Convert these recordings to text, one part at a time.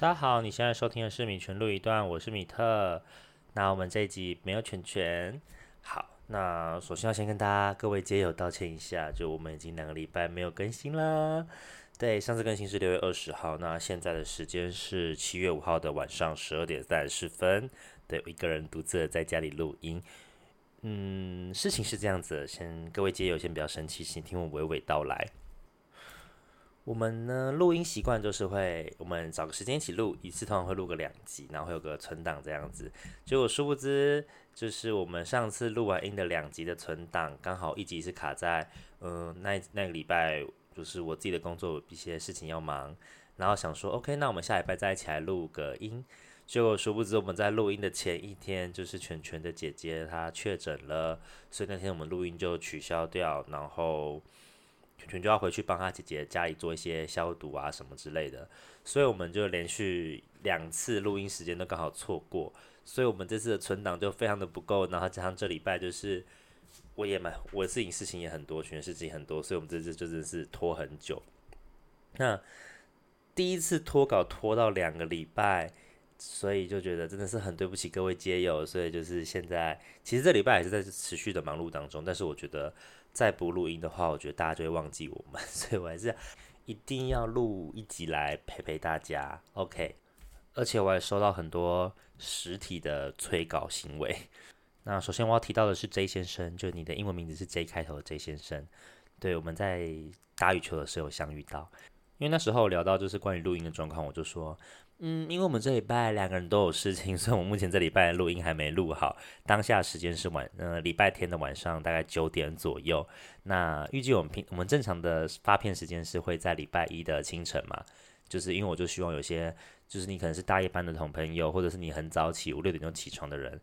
大家好，你现在收听的是米全录一段，我是米特。那我们这一集没有全全。好，那首先要先跟大家各位街友道歉一下，就我们已经两个礼拜没有更新了。对，上次更新是六月二十号，那现在的时间是七月五号的晚上十二点三十分。对，我一个人独自在家里录音。嗯，事情是这样子，先各位街友先不要生气，请听我娓娓道来。我们呢，录音习惯就是会，我们找个时间一起录，一次通常会录个两集，然后会有个存档这样子。结果殊不知，就是我们上次录完音的两集的存档，刚好一集是卡在，嗯，那那个礼拜就是我自己的工作一些事情要忙，然后想说，OK，那我们下礼拜再一起来录个音。结果殊不知，我们在录音的前一天，就是全全的姐姐她确诊了，所以那天我们录音就取消掉，然后。全全就要回去帮他姐姐家里做一些消毒啊什么之类的，所以我们就连续两次录音时间都刚好错过，所以我们这次的存档就非常的不够，然后加上这礼拜就是我也蛮我自己事情也很多，全事情很多，所以我们这次就真的是拖很久。那第一次拖稿拖到两个礼拜，所以就觉得真的是很对不起各位街友，所以就是现在其实这礼拜也是在持续的忙碌当中，但是我觉得。再不录音的话，我觉得大家就会忘记我们，所以我还是一定要录一集来陪陪大家。OK，而且我也收到很多实体的催稿行为。那首先我要提到的是 J 先生，就你的英文名字是 J 开头的 J 先生。对，我们在打羽球的时候相遇到，因为那时候聊到就是关于录音的状况，我就说。嗯，因为我们这礼拜两个人都有事情，所以我目前这礼拜录音还没录好。当下时间是晚，呃，礼拜天的晚上大概九点左右。那预计我们平我们正常的发片时间是会在礼拜一的清晨嘛？就是因为我就希望有些，就是你可能是大夜班的同朋友，或者是你很早起五六点钟起床的人，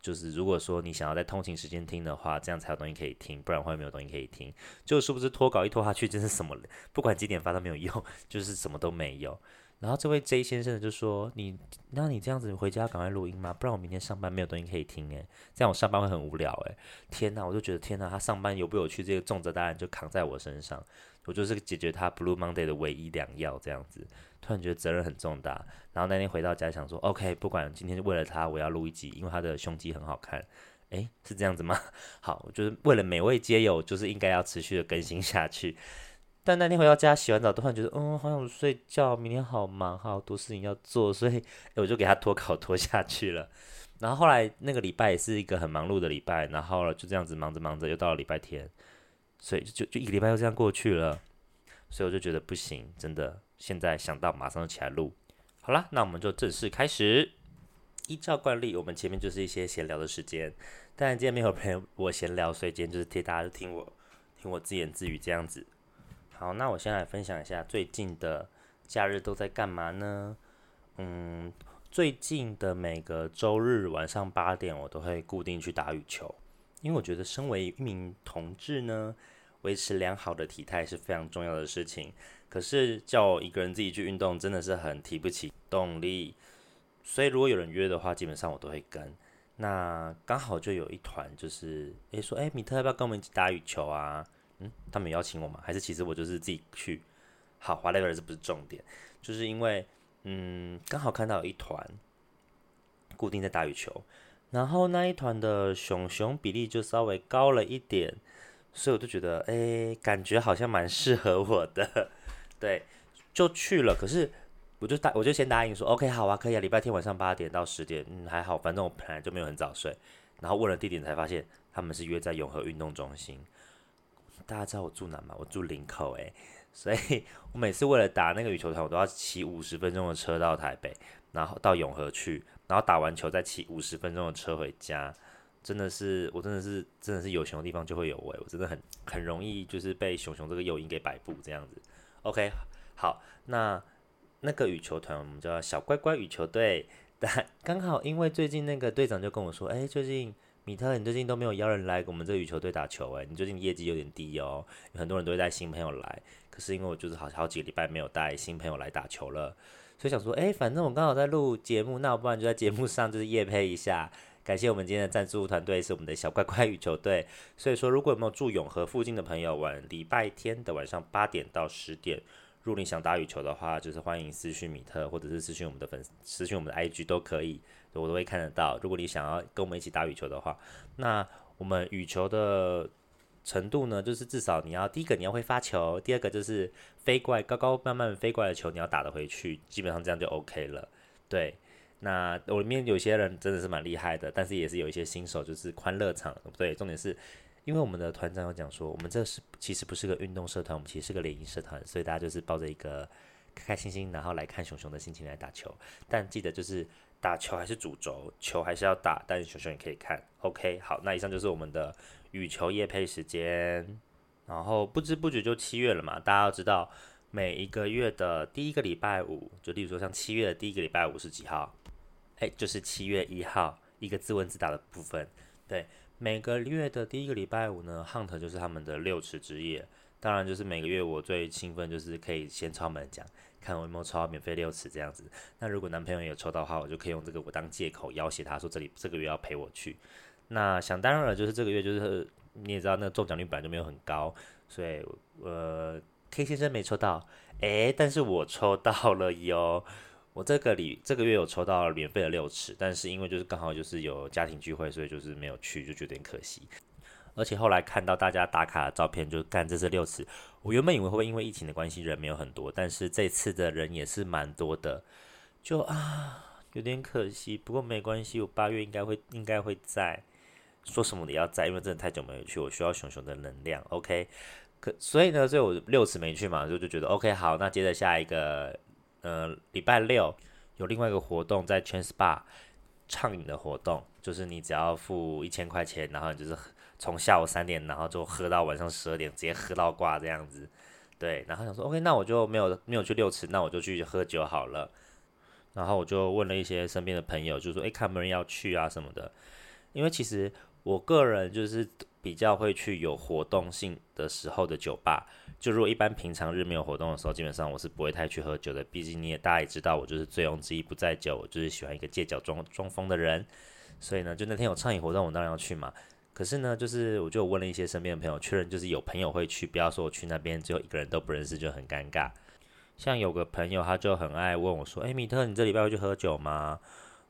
就是如果说你想要在通勤时间听的话，这样才有东西可以听，不然会没有东西可以听。就是不是拖稿一拖下去，真是什么，不管几点发都没有用，就是什么都没有。然后这位 J 先生就说：“你，那你这样子你回家赶快录音吗？不然我明天上班没有东西可以听诶，这样我上班会很无聊诶。天哪，我就觉得天哪，他上班有不有趣，这个重责大任就扛在我身上，我就是解决他 Blue Monday 的唯一良药。这样子，突然觉得责任很重大。然后那天回到家想说，OK，不管今天为了他，我要录一集，因为他的胸肌很好看。诶，是这样子吗？好，我就是为了每位皆有，就是应该要持续的更新下去。”但那天回到家洗完澡，突然觉得，嗯，好想睡觉，明天好忙，好多事情要做，所以我就给他拖稿拖下去了。然后后来那个礼拜也是一个很忙碌的礼拜，然后就这样子忙着忙着，又到了礼拜天，所以就就一个礼拜又这样过去了。所以我就觉得不行，真的，现在想到马上就起来录。好了，那我们就正式开始。依照惯例，我们前面就是一些闲聊的时间，但今天没有陪我闲聊，所以今天就是替大家听我听我自言自语这样子。好，那我先来分享一下最近的假日都在干嘛呢？嗯，最近的每个周日晚上八点，我都会固定去打羽球，因为我觉得身为一名同志呢，维持良好的体态是非常重要的事情。可是叫我一个人自己去运动，真的是很提不起动力。所以如果有人约的话，基本上我都会跟。那刚好就有一团，就是诶说，诶米特要不要跟我们一起打羽球啊？嗯，他们邀请我吗？还是其实我就是自己去？好，whatever，这不是重点，就是因为嗯，刚好看到有一团固定在打羽球，然后那一团的熊熊比例就稍微高了一点，所以我就觉得，哎，感觉好像蛮适合我的，对，就去了。可是我就答，我就先答应说，OK，好啊，可以啊，礼拜天晚上八点到十点，嗯，还好，反正我本来就没有很早睡。然后问了地点才发现，他们是约在永和运动中心。大家知道我住哪吗？我住林口诶，所以我每次为了打那个羽球团，我都要骑五十分钟的车到台北，然后到永和去，然后打完球再骑五十分钟的车回家。真的是，我真的是，真的是有熊的地方就会有我，我真的很很容易就是被熊熊这个诱因给摆布这样子。OK，好，那那个羽球团我们叫小乖乖羽球队，但刚好因为最近那个队长就跟我说，哎，最近。米特，你最近都没有邀人来我们这羽球队打球诶，你最近业绩有点低哦。有很多人都会带新朋友来，可是因为我就是好好几个礼拜没有带新朋友来打球了，所以想说，哎，反正我刚好在录节目，那我不然就在节目上就是夜配一下，感谢我们今天的赞助团队是我们的小乖乖羽球队。所以说，如果有没有住永和附近的朋友，晚礼拜天的晚上八点到十点，如果你想打羽球的话，就是欢迎私讯米特，或者是私讯我们的粉，私讯我们的 IG 都可以，我都会看得到。如果你想要跟我们一起打羽球的话，那我们羽球的程度呢，就是至少你要第一个你要会发球，第二个就是飞过来高高慢慢飞过来的球你要打得回去，基本上这样就 OK 了。对，那我里面有些人真的是蛮厉害的，但是也是有一些新手，就是欢乐场，对，重点是。因为我们的团长有讲说，我们这是其实不是个运动社团，我们其实是个联谊社团，所以大家就是抱着一个开开心心，然后来看熊熊的心情来打球。但记得就是打球还是主轴，球还是要打，但是熊熊也可以看。OK，好，那以上就是我们的羽球夜配时间。然后不知不觉就七月了嘛，大家要知道每一个月的第一个礼拜五，就例如说像七月的第一个礼拜五是几号？哎，就是七月一号，一个自问自答的部分，对。每个月的第一个礼拜五呢，Hunt 就是他们的六尺之夜。当然，就是每个月我最兴奋就是可以先敲门讲，看我有没有抽到免费六尺这样子。那如果男朋友有抽到的话，我就可以用这个我当借口要挟他说这里这个月要陪我去。那想当然了，就是这个月就是你也知道那中奖率本来就没有很高，所以呃 K 先生没抽到，诶，但是我抽到了哟。我这个里这个月有抽到免费的六尺，但是因为就是刚好就是有家庭聚会，所以就是没有去，就觉得有点可惜。而且后来看到大家打卡的照片，就干这是六尺。我原本以为会不会因为疫情的关系人没有很多，但是这次的人也是蛮多的，就啊有点可惜。不过没关系，我八月应该会应该会在，说什么也要在，因为真的太久没有去，我需要熊熊的能量。OK，可所以呢，所以我六尺没去嘛，就就觉得 OK 好，那接着下一个。呃，礼拜六有另外一个活动，在全 SPA 畅饮的活动，就是你只要付一千块钱，然后你就是从下午三点，然后就喝到晚上十二点，直接喝到挂这样子。对，然后想说，OK，那我就没有没有去六次，那我就去喝酒好了。然后我就问了一些身边的朋友，就说，哎，看没人要去啊什么的。因为其实我个人就是比较会去有活动性的时候的酒吧。就如果一般平常日没有活动的时候，基本上我是不会太去喝酒的。毕竟你也大家也知道，我就是醉翁之意不在酒，我就是喜欢一个借酒装装疯的人。所以呢，就那天有畅饮活动，我当然要去嘛。可是呢，就是我就问了一些身边的朋友，确认就是有朋友会去，不要说我去那边只有一个人都不认识，就很尴尬。像有个朋友，他就很爱问我说：“哎，米特，你这礼拜会去喝酒吗？”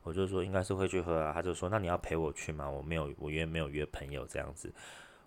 我就说应该是会去喝啊。他就说：“那你要陪我去吗？我没有，我约没有约朋友这样子。”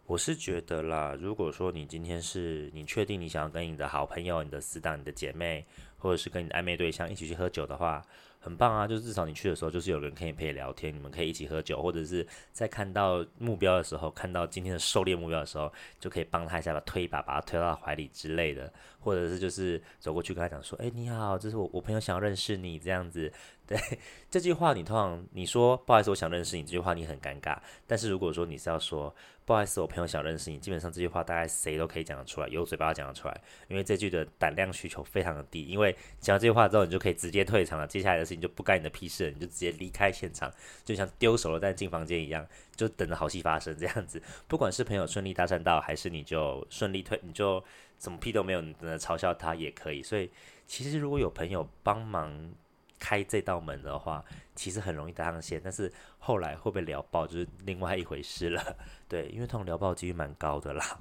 我是觉得啦，如果说你今天是你确定你想要跟你的好朋友、你的死党、你的姐妹，或者是跟你的暧昧对象一起去喝酒的话。很棒啊，就是至少你去的时候，就是有人可以陪你聊天，你们可以一起喝酒，或者是在看到目标的时候，看到今天的狩猎目标的时候，就可以帮他一下，把推一把，把他推到怀里之类的，或者是就是走过去跟他讲说，哎，你好，这是我我朋友想要认识你这样子。对 这句话，你通常你说不好意思，我想认识你这句话，你很尴尬。但是如果说你是要说不好意思，我朋友想认识你，基本上这句话大概谁都可以讲得出来，有嘴巴讲得出来，因为这句的胆量需求非常的低。因为讲这句话之后，你就可以直接退场了，接下来的事情就不干你的屁事了，你就直接离开现场，就像丢手榴弹进房间一样，就等着好戏发生这样子。不管是朋友顺利搭讪到，还是你就顺利退，你就什么屁都没有，你等着嘲笑他也可以。所以其实如果有朋友帮忙。开这道门的话，其实很容易搭上线，但是后来会不会聊爆就是另外一回事了。对，因为通常聊爆几率蛮高的啦。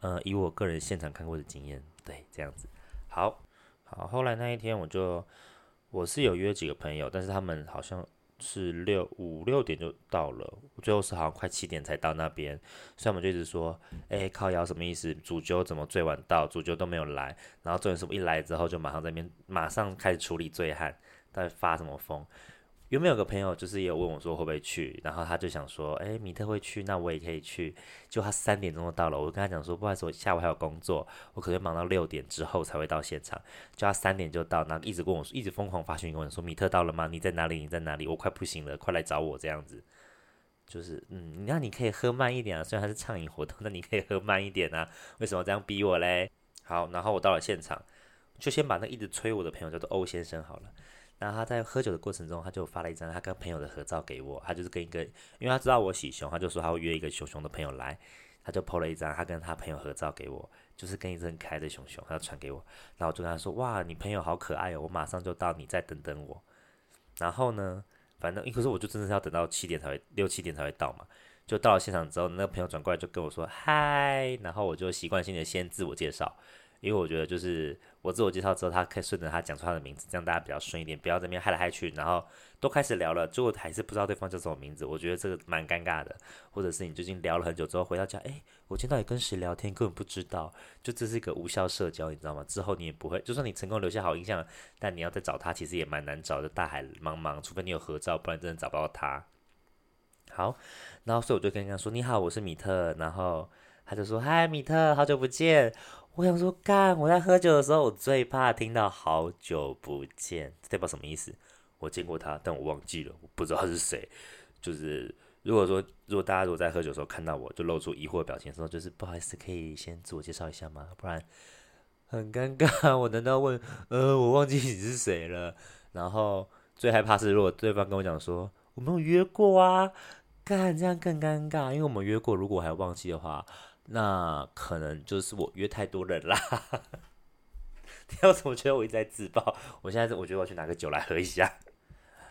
呃，以我个人现场看过的经验，对，这样子。好，好，后来那一天我就我是有约几个朋友，但是他们好像是六五六点就到了，最后是好像快七点才到那边，所以我们就一直说，哎，靠摇什么意思？主角怎么最晚到？主角都没有来，然后重点是我一来之后就马上在那边马上开始处理醉汉。在发什么疯？有没有个朋友就是也有问我说会不会去，然后他就想说，哎，米特会去，那我也可以去。就他三点钟就到了，我跟他讲说，不好意思，我下午还有工作，我可能忙到六点之后才会到现场。就他三点就到，然后一直跟我说，一直疯狂发讯息跟我说，米特到了吗？你在哪里？你在哪里？我快不行了，快来找我这样子。就是，嗯，那你可以喝慢一点啊，虽然他是畅饮活动，那你可以喝慢一点啊。为什么这样逼我嘞？好，然后我到了现场，就先把那一直催我的朋友叫做欧先生好了。然后他在喝酒的过程中，他就发了一张他跟朋友的合照给我。他就是跟一个，因为他知道我喜熊，他就说他会约一个熊熊的朋友来，他就 po 了一张他跟他朋友合照给我，就是跟一只很可爱的熊熊，他就传给我。然后我就跟他说：“哇，你朋友好可爱哦，我马上就到，你再等等我。”然后呢，反正可是我就真的是要等到七点才会，六七点才会到嘛。就到了现场之后，那个朋友转过来就跟我说：“嗨。”然后我就习惯性的先自我介绍，因为我觉得就是。我自我介绍之后，他可以顺着他讲出他的名字，这样大家比较顺一点，不要这边害来害去，然后都开始聊了，最后还是不知道对方叫什么名字，我觉得这个蛮尴尬的。或者是你最近聊了很久之后回到家，哎，我今天到底跟谁聊天，根本不知道，就这是一个无效社交，你知道吗？之后你也不会，就算你成功留下好印象，但你要再找他，其实也蛮难找的，大海茫茫，除非你有合照，不然真的找不到他。好，然后所以我就跟他说：“你好，我是米特。”然后他就说：“嗨，米特，好久不见。”我想说，干，我在喝酒的时候，我最怕听到“好久不见”，代表什么意思？我见过他，但我忘记了，我不知道他是谁。就是如果说，如果大家如果在喝酒的时候看到我，就露出疑惑的表情，说就是不好意思，可以先自我介绍一下吗？不然很尴尬。我难道问，呃，我忘记你是谁了？然后最害怕是，如果对方跟我讲说我没有约过啊。干这样更尴尬，因为我们约过，如果还忘记的话，那可能就是我约太多人啦。你要怎么觉得我一直在自爆？我现在我觉得我去拿个酒来喝一下。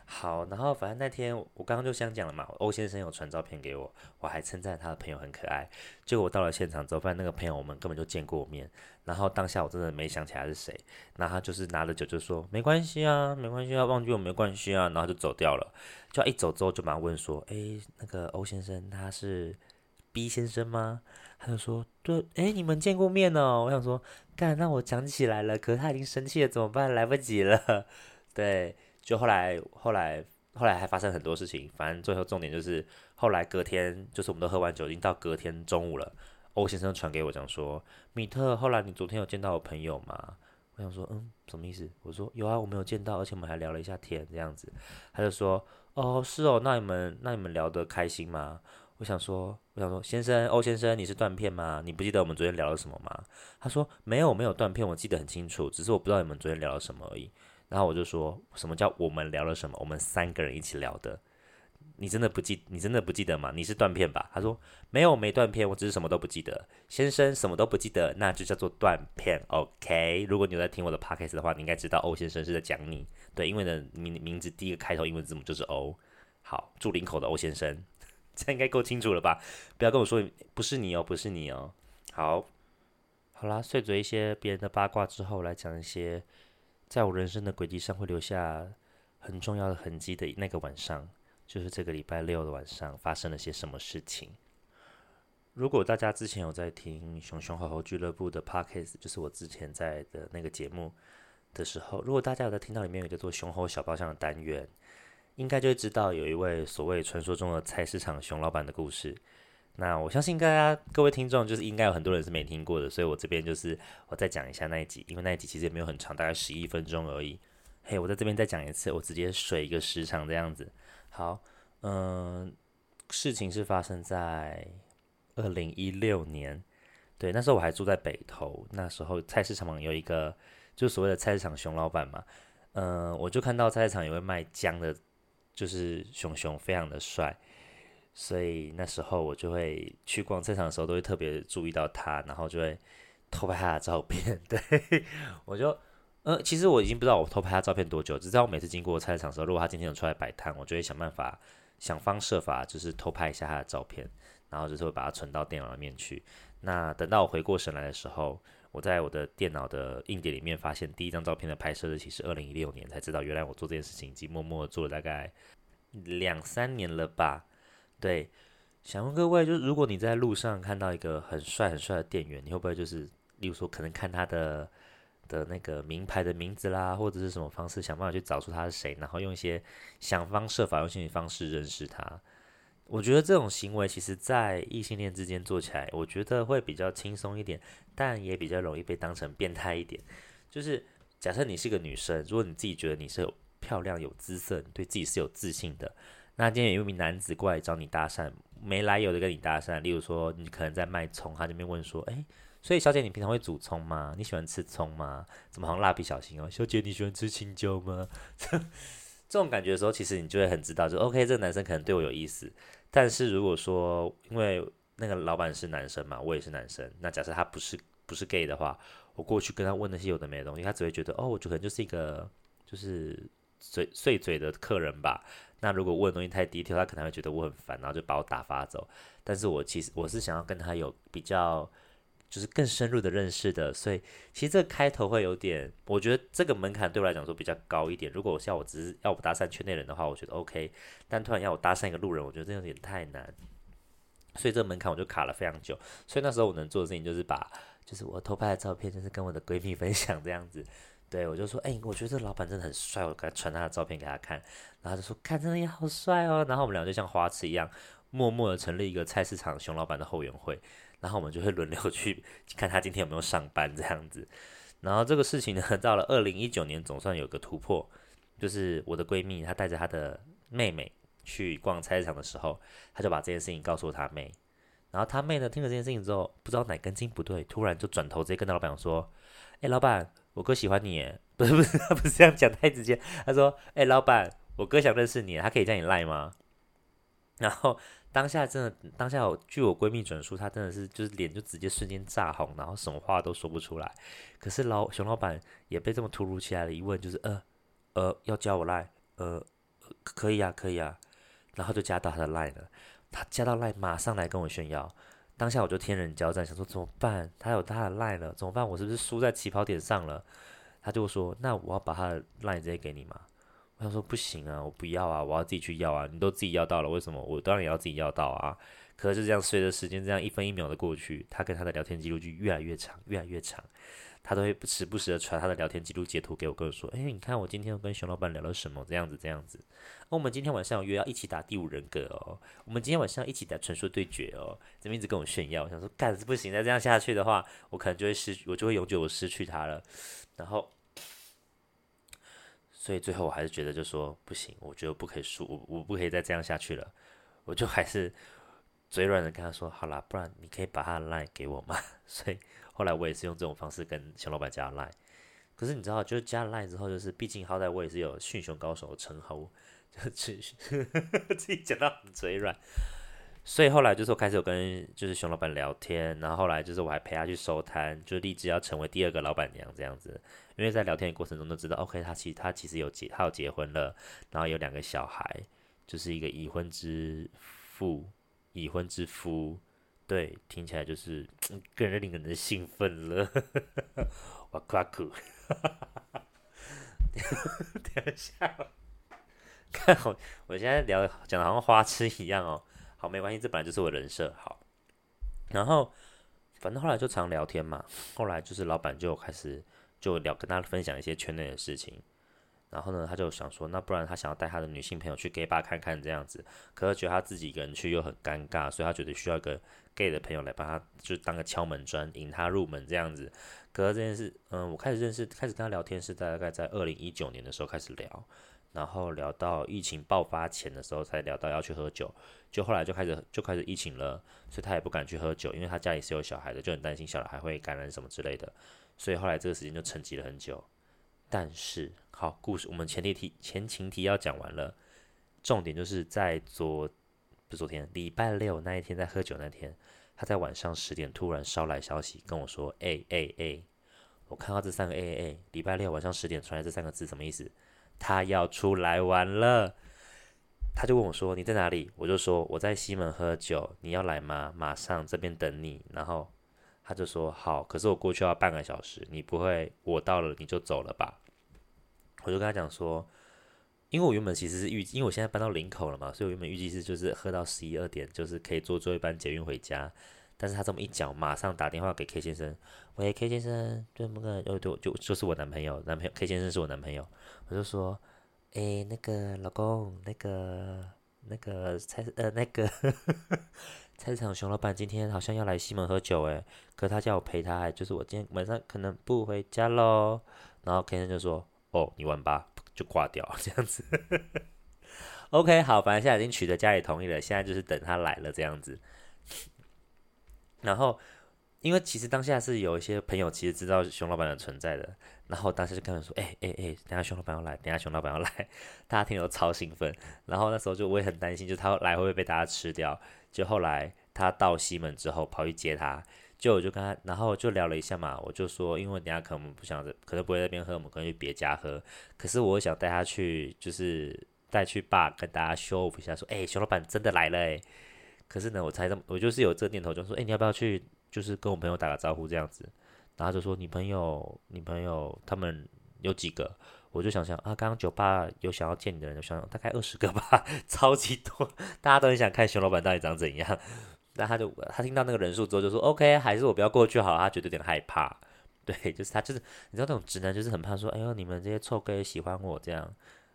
好，然后反正那天我刚刚就想讲了嘛，欧先生有传照片给我，我还称赞他的朋友很可爱。结果我到了现场之后，发现那个朋友我们根本就见过面，然后当下我真的没想起来是谁。那他就是拿着酒就说没关系啊，没关系啊，忘记我没关系啊，然后就走掉了。就一走之后就马上问说，哎，那个欧先生他是 B 先生吗？他就说对，哎，你们见过面哦。我想说，干，那我讲起来了，可是他已经生气了，怎么办？来不及了，对。就后来，后来，后来还发生很多事情。反正最后重点就是，后来隔天，就是我们都喝完酒，已经到隔天中午了。欧先生传给我讲说：“米特，后来你昨天有见到我朋友吗？”我想说：“嗯，什么意思？”我说：“有啊，我们有见到，而且我们还聊了一下天，这样子。”他就说：“哦，是哦，那你们那你们聊得开心吗？”我想说：“我想说，先生，欧先生，你是断片吗？你不记得我们昨天聊了什么吗？”他说：“没有，没有断片，我记得很清楚，只是我不知道你们昨天聊了什么而已。”然后我就说什么叫我们聊了什么？我们三个人一起聊的。你真的不记？你真的不记得吗？你是断片吧？他说没有，没断片，我只是什么都不记得。先生什么都不记得，那就叫做断片。OK，如果你有在听我的 podcast 的话，你应该知道欧先生是在讲你。对，因为的名名字第一个开头英文字母就是 O。好，住林口的欧先生，这应该够清楚了吧？不要跟我说不是你哦，不是你哦。好，好啦，碎嘴一些别人的八卦之后，来讲一些。在我人生的轨迹上会留下很重要的痕迹的那个晚上，就是这个礼拜六的晚上发生了些什么事情。如果大家之前有在听熊熊好好俱乐部的 podcast，就是我之前在的那个节目的时候，如果大家有在听到里面有叫做熊猴小包厢的单元，应该就会知道有一位所谓传说中的菜市场熊老板的故事。那我相信大家各位听众就是应该有很多人是没听过的，所以我这边就是我再讲一下那一集，因为那一集其实也没有很长，大概十一分钟而已。嘿，我在这边再讲一次，我直接水一个时长这样子。好，嗯，事情是发生在二零一六年，对，那时候我还住在北投，那时候菜市场有一个就所谓的菜市场熊老板嘛，嗯，我就看到菜市场有位卖姜的，就是熊熊非常的帅。所以那时候我就会去逛菜场的时候，都会特别注意到他，然后就会偷拍他的照片。对我就，呃，其实我已经不知道我偷拍他照片多久，只知道我每次经过菜场的时候，如果他今天有出来摆摊，我就会想办法、想方设法，就是偷拍一下他的照片，然后就是会把它存到电脑里面去。那等到我回过神来的时候，我在我的电脑的硬碟里面发现第一张照片的拍摄日期是二零一六年，才知道原来我做这件事情已经默默做了大概两三年了吧。对，想问各位，就是如果你在路上看到一个很帅很帅的店员，你会不会就是，例如说可能看他的的那个名牌的名字啦，或者是什么方式，想办法去找出他是谁，然后用一些想方设法用心理方式认识他？我觉得这种行为其实，在异性恋之间做起来，我觉得会比较轻松一点，但也比较容易被当成变态一点。就是假设你是个女生，如果你自己觉得你是有漂亮、有姿色，你对自己是有自信的。那今天有一名男子过来找你搭讪，没来由的跟你搭讪，例如说你可能在卖葱，他这边问说，哎，所以小姐你平常会煮葱吗？你喜欢吃葱吗？怎么好像蜡笔小新哦？小姐你喜欢吃青椒吗？这种感觉的时候，其实你就会很知道，就 OK，这个男生可能对我有意思。但是如果说因为那个老板是男生嘛，我也是男生，那假设他不是不是 gay 的话，我过去跟他问那些有的没的东西，他只会觉得哦，我就可能就是一个就是嘴碎嘴的客人吧。那如果问的东西太低调，他可能会觉得我很烦，然后就把我打发走。但是我其实我是想要跟他有比较就是更深入的认识的，所以其实这个开头会有点，我觉得这个门槛对我来讲说比较高一点。如果我要我只是要我搭讪圈内人的话，我觉得 OK，但突然要我搭讪一个路人，我觉得这有点太难，所以这个门槛我就卡了非常久。所以那时候我能做的事情就是把，就是我偷拍的照片，就是跟我的闺蜜分享这样子。对我就说，哎，我觉得这老板真的很帅，我给他传他的照片给他看，然后就说，看真的也好帅哦。然后我们俩就像花痴一样，默默的成立一个菜市场熊老板的后援会。然后我们就会轮流去看他今天有没有上班这样子，然后这个事情呢，到了二零一九年总算有个突破，就是我的闺蜜她带着她的妹妹去逛菜市场的时候，她就把这件事情告诉她妹，然后她妹呢听了这件事情之后，不知道哪根筋不对，突然就转头直接跟她老板说：“哎，老板，我哥喜欢你。”不是 不是，不是这样讲太直接。他说：“哎，老板，我哥想认识你，他可以叫你赖吗？”然后。当下真的，当下我据我闺蜜转述，她真的是就是脸就直接瞬间炸红，然后什么话都说不出来。可是老熊老板也被这么突如其来的一问，就是呃呃要加我赖，呃可以啊可以啊，然后就加到他的赖了。他加到赖，马上来跟我炫耀。当下我就天人交战，想说怎么办？他有他的赖了，怎么办？我是不是输在起跑点上了？他就说，那我要把他的赖直接给你吗？他说不行啊，我不要啊，我要自己去要啊！你都自己要到了，为什么我当然也要自己要到啊？可是这样随着时间这样一分一秒的过去，他跟他的聊天记录就越来越长，越来越长。他都会不时不时的传他的聊天记录截图给我，跟我说：“哎，你看我今天跟熊老板聊了什么？这样子，这样子。那我们今天晚上约要一起打第五人格哦，我们今天晚上一起打传说对决哦。”这边一直跟我炫耀，我想说干是不行，再这样下去的话，我可能就会失，我就会永久失去他了。然后。所以最后我还是觉得，就说不行，我觉得不可以输，我我不可以再这样下去了。我就还是嘴软的跟他说，好啦，不然你可以把他的 line 给我吗？所以后来我也是用这种方式跟熊老板加 line。可是你知道，就是加了 line 之后，就是毕竟好歹我也是有驯熊高手的称号，就 自己讲到很嘴软。所以后来就是我开始有跟就是熊老板聊天，然后后来就是我还陪他去收摊，就立志要成为第二个老板娘这样子。因为在聊天的过程中都知道，OK，他其实他其实有结，他有结婚了，然后有两个小孩，就是一个已婚之父，已婚之夫，对，听起来就是更令人的兴奋了。哇夸酷，等一下，看我我现在聊讲的好像花痴一样哦。好，没关系，这本来就是我人设。好，然后反正后来就常聊天嘛。后来就是老板就开始就聊，跟他分享一些圈内的事情。然后呢，他就想说，那不然他想要带他的女性朋友去 gay bar 看看这样子。可是觉得他自己一个人去又很尴尬，所以他觉得需要一个 gay 的朋友来帮他，就当个敲门砖，引他入门这样子。可是这件事，嗯，我开始认识，开始跟他聊天是大概在二零一九年的时候开始聊。然后聊到疫情爆发前的时候，才聊到要去喝酒，就后来就开始就开始疫情了，所以他也不敢去喝酒，因为他家里是有小孩的，就很担心小孩会感染什么之类的，所以后来这个时间就沉寂了很久。但是好故事，我们前提题前情提要讲完了，重点就是在昨不是昨天礼拜六那一天在喝酒那天，他在晚上十点突然捎来消息跟我说，哎哎哎，我看到这三个哎哎哎，礼拜六晚上十点传来这三个字什么意思？他要出来玩了，他就问我说：“你在哪里？”我就说：“我在西门喝酒，你要来吗？马上这边等你。”然后他就说：“好，可是我过去要半个小时，你不会我到了你就走了吧？”我就跟他讲说：“因为我原本其实是预，因为我现在搬到林口了嘛，所以我原本预计是就是喝到十一二点，就是可以坐最后一班捷运回家。但是他这么一讲，马上打电话给 K 先生：“喂，K 先生，对那个，哦，对，就就是我男朋友，男朋友 K 先生是我男朋友。”我就说，哎，那个老公，那个那个菜呃那个 菜市场熊老板今天好像要来西门喝酒，哎，可他叫我陪他，就是我今天晚上可能不回家喽。然后 K 先生就说，哦，你玩吧，就挂掉这样子。OK，好，反正现在已经取得家里同意了，现在就是等他来了这样子。然后。因为其实当下是有一些朋友其实知道熊老板的存在的，然后当时就跟他说：“哎哎哎，等下熊老板要来，等下熊老板要来。”大家听了超兴奋。然后那时候就我也很担心，就他来会不会被大家吃掉？就后来他到西门之后跑去接他，就我就跟他，然后就聊了一下嘛。我就说，因为等下可能不想，可能不会在那边喝，我们可能去别家喝。可是我想带他去，就是带去爸跟大家 show 一下，说：“哎，熊老板真的来了哎。”可是呢，我猜这么，我就是有这个念头，就说：“哎，你要不要去？”就是跟我朋友打个招呼这样子。然后就说你朋友，你朋友他们有几个？我就想想啊，刚刚酒吧有想要见你的人，想想大概二十个吧，超级多，大家都很想看熊老板到底长怎样。但他就他听到那个人数之后就说 OK，还是我不要过去好，他觉得有点害怕。对，就是他就是你知道那种直男就是很怕说，哎呦你们这些臭哥也喜欢我这样。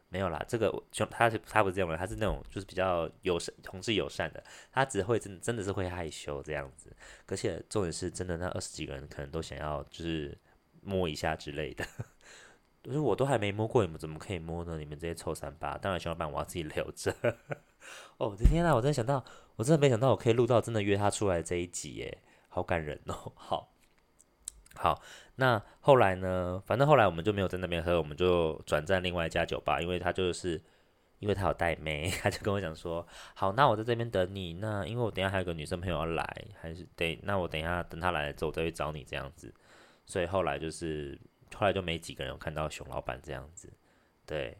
没有啦，这个就他是他不是这样的，他是那种就是比较友善同志友善的，他只会真真的是会害羞这样子。而且重点是真的，那二十几个人可能都想要就是摸一下之类的。就是我都还没摸过，你们怎么可以摸呢？你们这些臭三八！当然，小老板我要自己留着。哦，我的天呐，我真的想到，我真的没想到我可以录到真的约他出来这一集耶，好感人哦。好，好，那后来呢？反正后来我们就没有在那边喝，我们就转战另外一家酒吧，因为他就是因为他有带妹，他就跟我讲说，好，那我在这边等你。那因为我等下还有个女生朋友要来，还是得，那我等一下等他来了之后再去找你这样子。所以后来就是。后来就没几个人有看到熊老板这样子，对。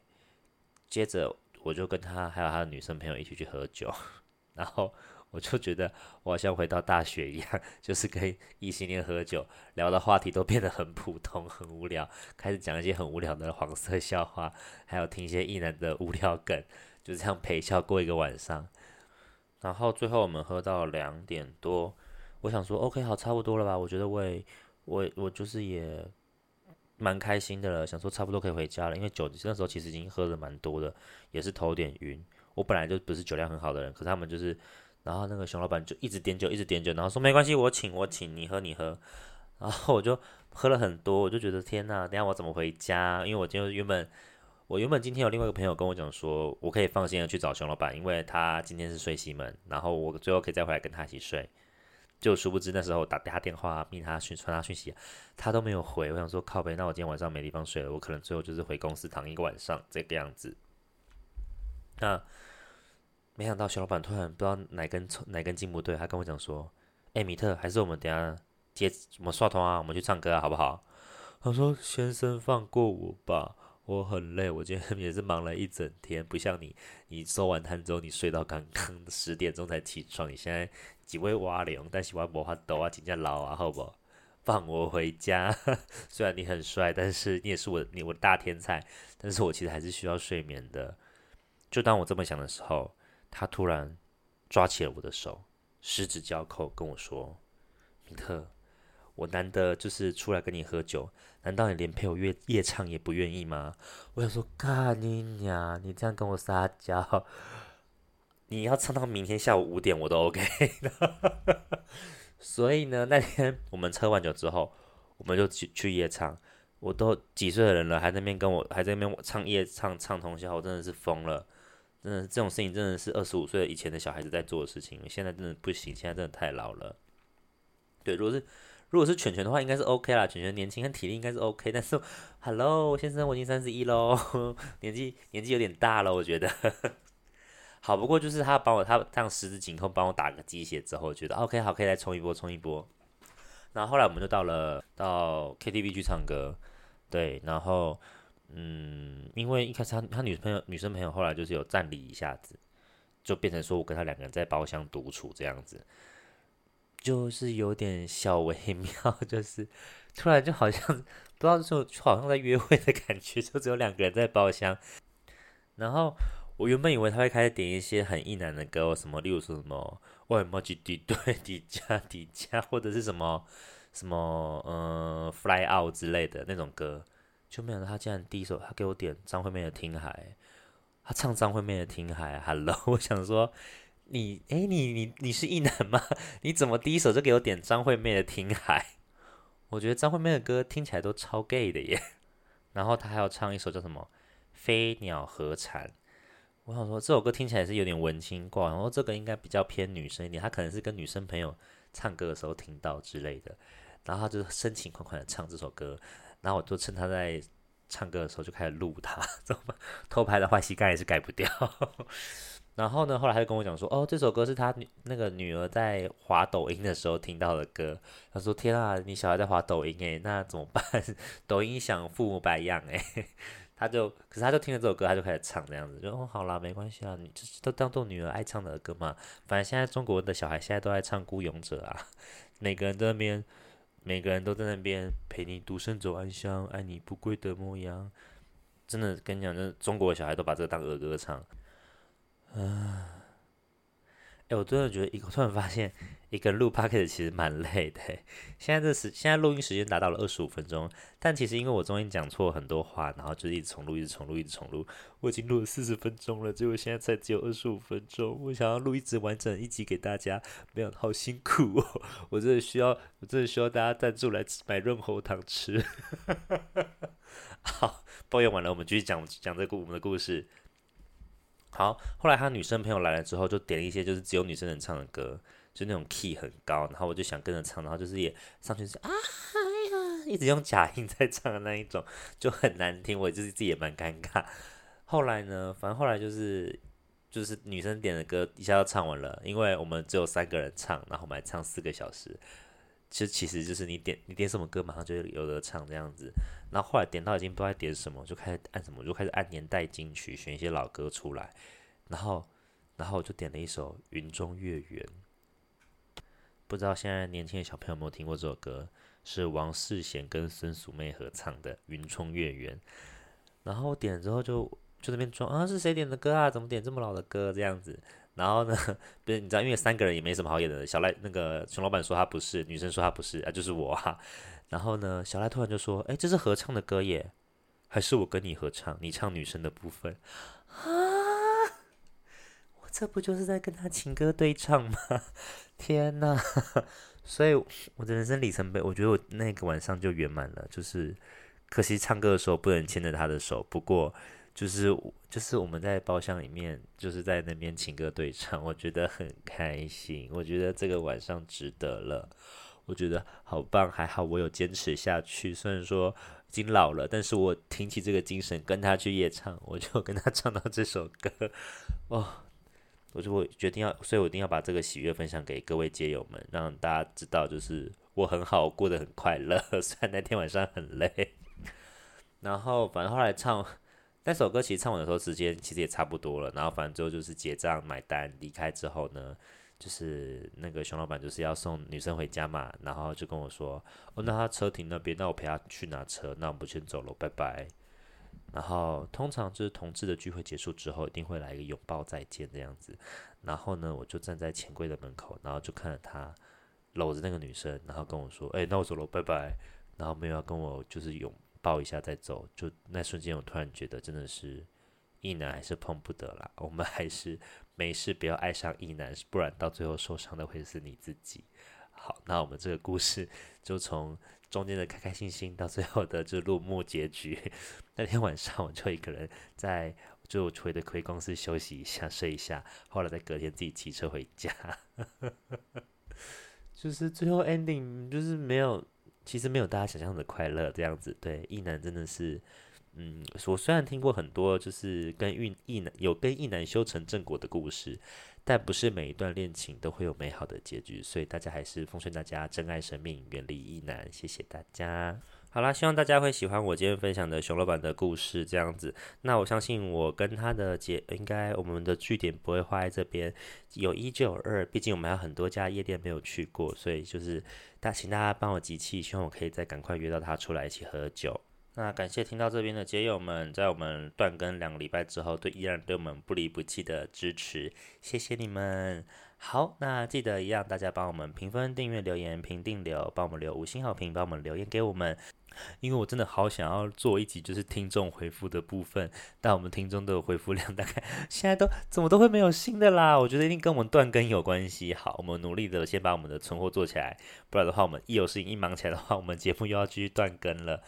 接着我就跟他还有他的女生朋友一起去喝酒，然后我就觉得我好像回到大学一样，就是跟异性恋喝酒，聊的话题都变得很普通、很无聊，开始讲一些很无聊的黄色笑话，还有听一些异男的无聊梗，就这样陪笑过一个晚上。然后最后我们喝到两点多，我想说 OK 好，差不多了吧？我觉得我也我我就是也。蛮开心的了，想说差不多可以回家了，因为酒那时候其实已经喝的蛮多的，也是头有点晕。我本来就不是酒量很好的人，可是他们就是，然后那个熊老板就一直点酒，一直点酒，然后说没关系，我请，我请你喝，你喝。然后我就喝了很多，我就觉得天呐，等下我怎么回家？因为我今天原本我原本今天有另外一个朋友跟我讲说，我可以放心的去找熊老板，因为他今天是睡西门，然后我最后可以再回来跟他一起睡。就殊不知那时候打他电话、密他讯、传他讯息，他都没有回。我想说靠背，那我今天晚上没地方睡了，我可能最后就是回公司躺一个晚上这个样子。那没想到小老板突然不知道哪根哪根筋不对，他跟我讲说：“哎，米特，还是我们等下接我们刷通啊，我们去唱歌啊，好不好？”他说：“先生放过我吧，我很累，我今天 也是忙了一整天，不像你，你收完摊之后你睡到刚刚 十点钟才起床，你现在。”几位瓦龙，但是我无法抖啊，请假老啊，好不？放我回家。虽然你很帅，但是你也是我，你我的大天才，但是我其实还是需要睡眠的。就当我这么想的时候，他突然抓起了我的手，十指交扣，跟我说：“米特，我难得就是出来跟你喝酒，难道你连陪我夜夜唱也不愿意吗？”我想说：“干你娘！你这样跟我撒娇。”你要唱到明天下午五点，我都 OK 的。所以呢，那天我们喝完酒之后，我们就去去夜唱。我都几岁的人了，还在那边跟我，还在那边唱夜唱唱通宵，我真的是疯了。真的，这种事情真的是二十五岁以前的小孩子在做的事情，现在真的不行，现在真的太老了。对，如果是如果是犬犬的话，应该是 OK 啦。犬犬年轻，跟体力应该是 OK。但是，Hello 先生，我已经三十一喽，年纪年纪有点大了，我觉得。好，不过就是他帮我，他这样十指紧扣帮我打个鸡血之后，觉得 OK 好，可以再冲一波，冲一波。然后后来我们就到了到 KTV 去唱歌，对，然后嗯，因为一开始他他女朋友女生朋友后来就是有站立一下子，就变成说我跟他两个人在包厢独处这样子，就是有点小微妙，就是突然就好像不知道就好像在约会的感觉，就只有两个人在包厢，然后。我原本以为他会开始点一些很意难的歌，什么，例如说什么“我莫吉敌对敌家敌家”或者是什么什么嗯 “Fly Out” 之类的那种歌，就没想到他竟然第一首他给我点张惠妹的《听海》，他唱张惠妹的《听海》，Hello，我想说你哎你你你是意男吗？你怎么第一首就给我点张惠妹的《听海》？我觉得张惠妹的歌听起来都超 gay 的耶。然后他还要唱一首叫什么《飞鸟和蝉》。我想说这首歌听起来是有点文青挂，然后这个应该比较偏女生一点，他可能是跟女生朋友唱歌的时候听到之类的，然后他就深情款款的唱这首歌，然后我就趁他在唱歌的时候就开始录他，知道吗偷拍的坏习惯也是改不掉。然后呢，后来他就跟我讲说，哦，这首歌是他女那个女儿在滑抖音的时候听到的歌。他说，天啊，你小孩在滑抖音诶，那怎么办？抖音想，父母白养诶。他就，可是他就听了这首歌，他就开始唱这样子，就哦，好啦，没关系啊，你就是都当做女儿爱唱的歌嘛。反正现在中国的小孩现在都爱唱《孤勇者》啊，每个人在那边，每个人都在那边陪你独身走暗巷，爱你不跪的模样。真的跟你讲，这中国的小孩都把这个当儿歌唱。啊。哎，我真的觉得，一个突然发现，一个录 p o c a s t 其实蛮累的。现在这时，现在录音时间达到了二十五分钟，但其实因为我中间讲错很多话，然后就一直重录，一直重录，一直重录。我已经录了四十分钟了，结果现在才只有二十五分钟。我想要录一直完整一集给大家，没有，好辛苦哦。我真的需要，我真的需要大家赞助来买润喉糖吃。好，抱怨完了，我们继续讲讲这个我们的故事。好，后来他女生朋友来了之后，就点了一些就是只有女生能唱的歌，就那种 key 很高，然后我就想跟着唱，然后就是也上去是啊呀，一直用假音在唱的那一种，就很难听，我就是自己也蛮尴尬。后来呢，反正后来就是就是女生点的歌一下就唱完了，因为我们只有三个人唱，然后我们还唱四个小时，其实其实就是你点你点什么歌，马上就有的唱这样子。然后后来点到已经不知道点什么，就开始按什么，就开始按年代金曲，选一些老歌出来。然后，然后我就点了一首《云中月圆》。不知道现在年轻的小朋友有没有听过这首歌？是王世贤跟孙淑媚合唱的《云中月圆》。然后点了之后就就那边装啊，是谁点的歌啊？怎么点这么老的歌这样子？然后呢，不是你知道，因为三个人也没什么好演的。小赖那个熊老板说他不是，女生说他不是啊，就是我哈。然后呢，小赖突然就说：“哎，这是合唱的歌耶，还是我跟你合唱？你唱女生的部分啊？我这不就是在跟他情歌对唱吗？天哪！所以我的人生里程碑，我觉得我那个晚上就圆满了。就是可惜唱歌的时候不能牵着他的手，不过就是就是我们在包厢里面，就是在那边情歌对唱，我觉得很开心。我觉得这个晚上值得了。”我觉得好棒，还好我有坚持下去。虽然说已经老了，但是我挺起这个精神，跟他去夜唱，我就跟他唱到这首歌。哦，我就我决定要，所以我一定要把这个喜悦分享给各位街友们，让大家知道，就是我很好，我过得很快乐。虽然那天晚上很累，然后反正后来唱那首歌，其实唱完的时候时间其实也差不多了。然后反正最后就是结账买单离开之后呢。就是那个熊老板就是要送女生回家嘛，然后就跟我说：“哦，那他车停那边，那我陪他去拿车，那我们先走了，拜拜。”然后通常就是同志的聚会结束之后，一定会来一个拥抱再见这样子。然后呢，我就站在钱柜的门口，然后就看着他搂着那个女生，然后跟我说：“哎，那我走了，拜拜。”然后没有要跟我就是拥抱一下再走。就那瞬间，我突然觉得真的是一男还是碰不得啦，我们还是。没事，不要爱上异男，不然到最后受伤的会是你自己。好，那我们这个故事就从中间的开开心心到最后的就落幕结局。那天晚上我就一个人在就回的回公司休息一下睡一下，后来在隔天自己骑车回家。就是最后 ending 就是没有，其实没有大家想象的快乐这样子。对，异男真的是。嗯，我虽然听过很多就是跟异异男有跟异男修成正果的故事，但不是每一段恋情都会有美好的结局，所以大家还是奉劝大家珍爱生命，远离异男。谢谢大家。好啦，希望大家会喜欢我今天分享的熊老板的故事，这样子。那我相信我跟他的结，应该我们的据点不会画在这边，有一就有二，毕竟我们还有很多家夜店没有去过，所以就是大请大家帮我集气，希望我可以再赶快约到他出来一起喝酒。那感谢听到这边的街友们，在我们断更两个礼拜之后，对依然对我们不离不弃的支持，谢谢你们。好，那记得一样，大家帮我们评分、订阅、留言、评定留，帮我们留五星好评，帮我们留言给我们。因为我真的好想要做一集，就是听众回复的部分，但我们听众的回复量大概现在都怎么都会没有新的啦。我觉得一定跟我们断更有关系。好，我们努力的先把我们的存货做起来，不然的话，我们一有事情一忙起来的话，我们节目又要继续断更了。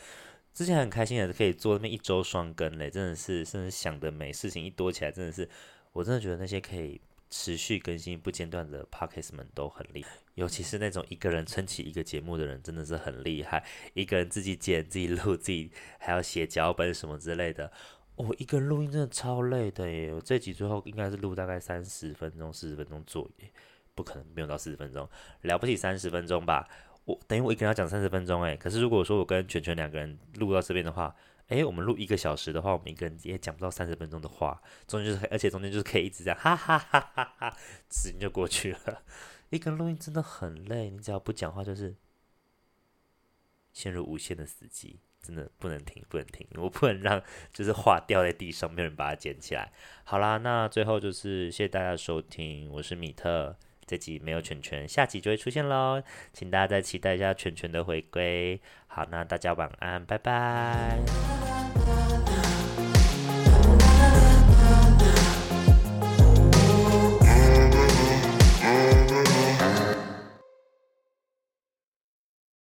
之前很开心的可以做那么一周双更嘞，真的是，甚至想的美，事情一多起来，真的是，我真的觉得那些可以持续更新不间断的 p o c k e t 们都很厉害，尤其是那种一个人撑起一个节目的人，真的是很厉害，一个人自己剪、自己录、自己还要写脚本什么之类的，我一个人录音真的超累的耶，我这集最后应该是录大概三十分钟、四十分钟左右，不可能没有到四十分钟，了不起三十分钟吧。我等于我一个人要讲三十分钟哎，可是如果说我跟全全两个人录到这边的话，哎，我们录一个小时的话，我们一个人也讲不到三十分钟的话，中间就是而且中间就是可以一直这样哈哈哈哈哈，时间就过去了。一个人录音真的很累，你只要不讲话就是陷入无限的死寂，真的不能停，不能停，我不能让就是话掉在地上，没有人把它捡起来。好啦，那最后就是谢谢大家的收听，我是米特，这集没有犬犬，下集就会出现喽，请大家再期待一下犬犬的回归。好，那大家晚安，拜拜。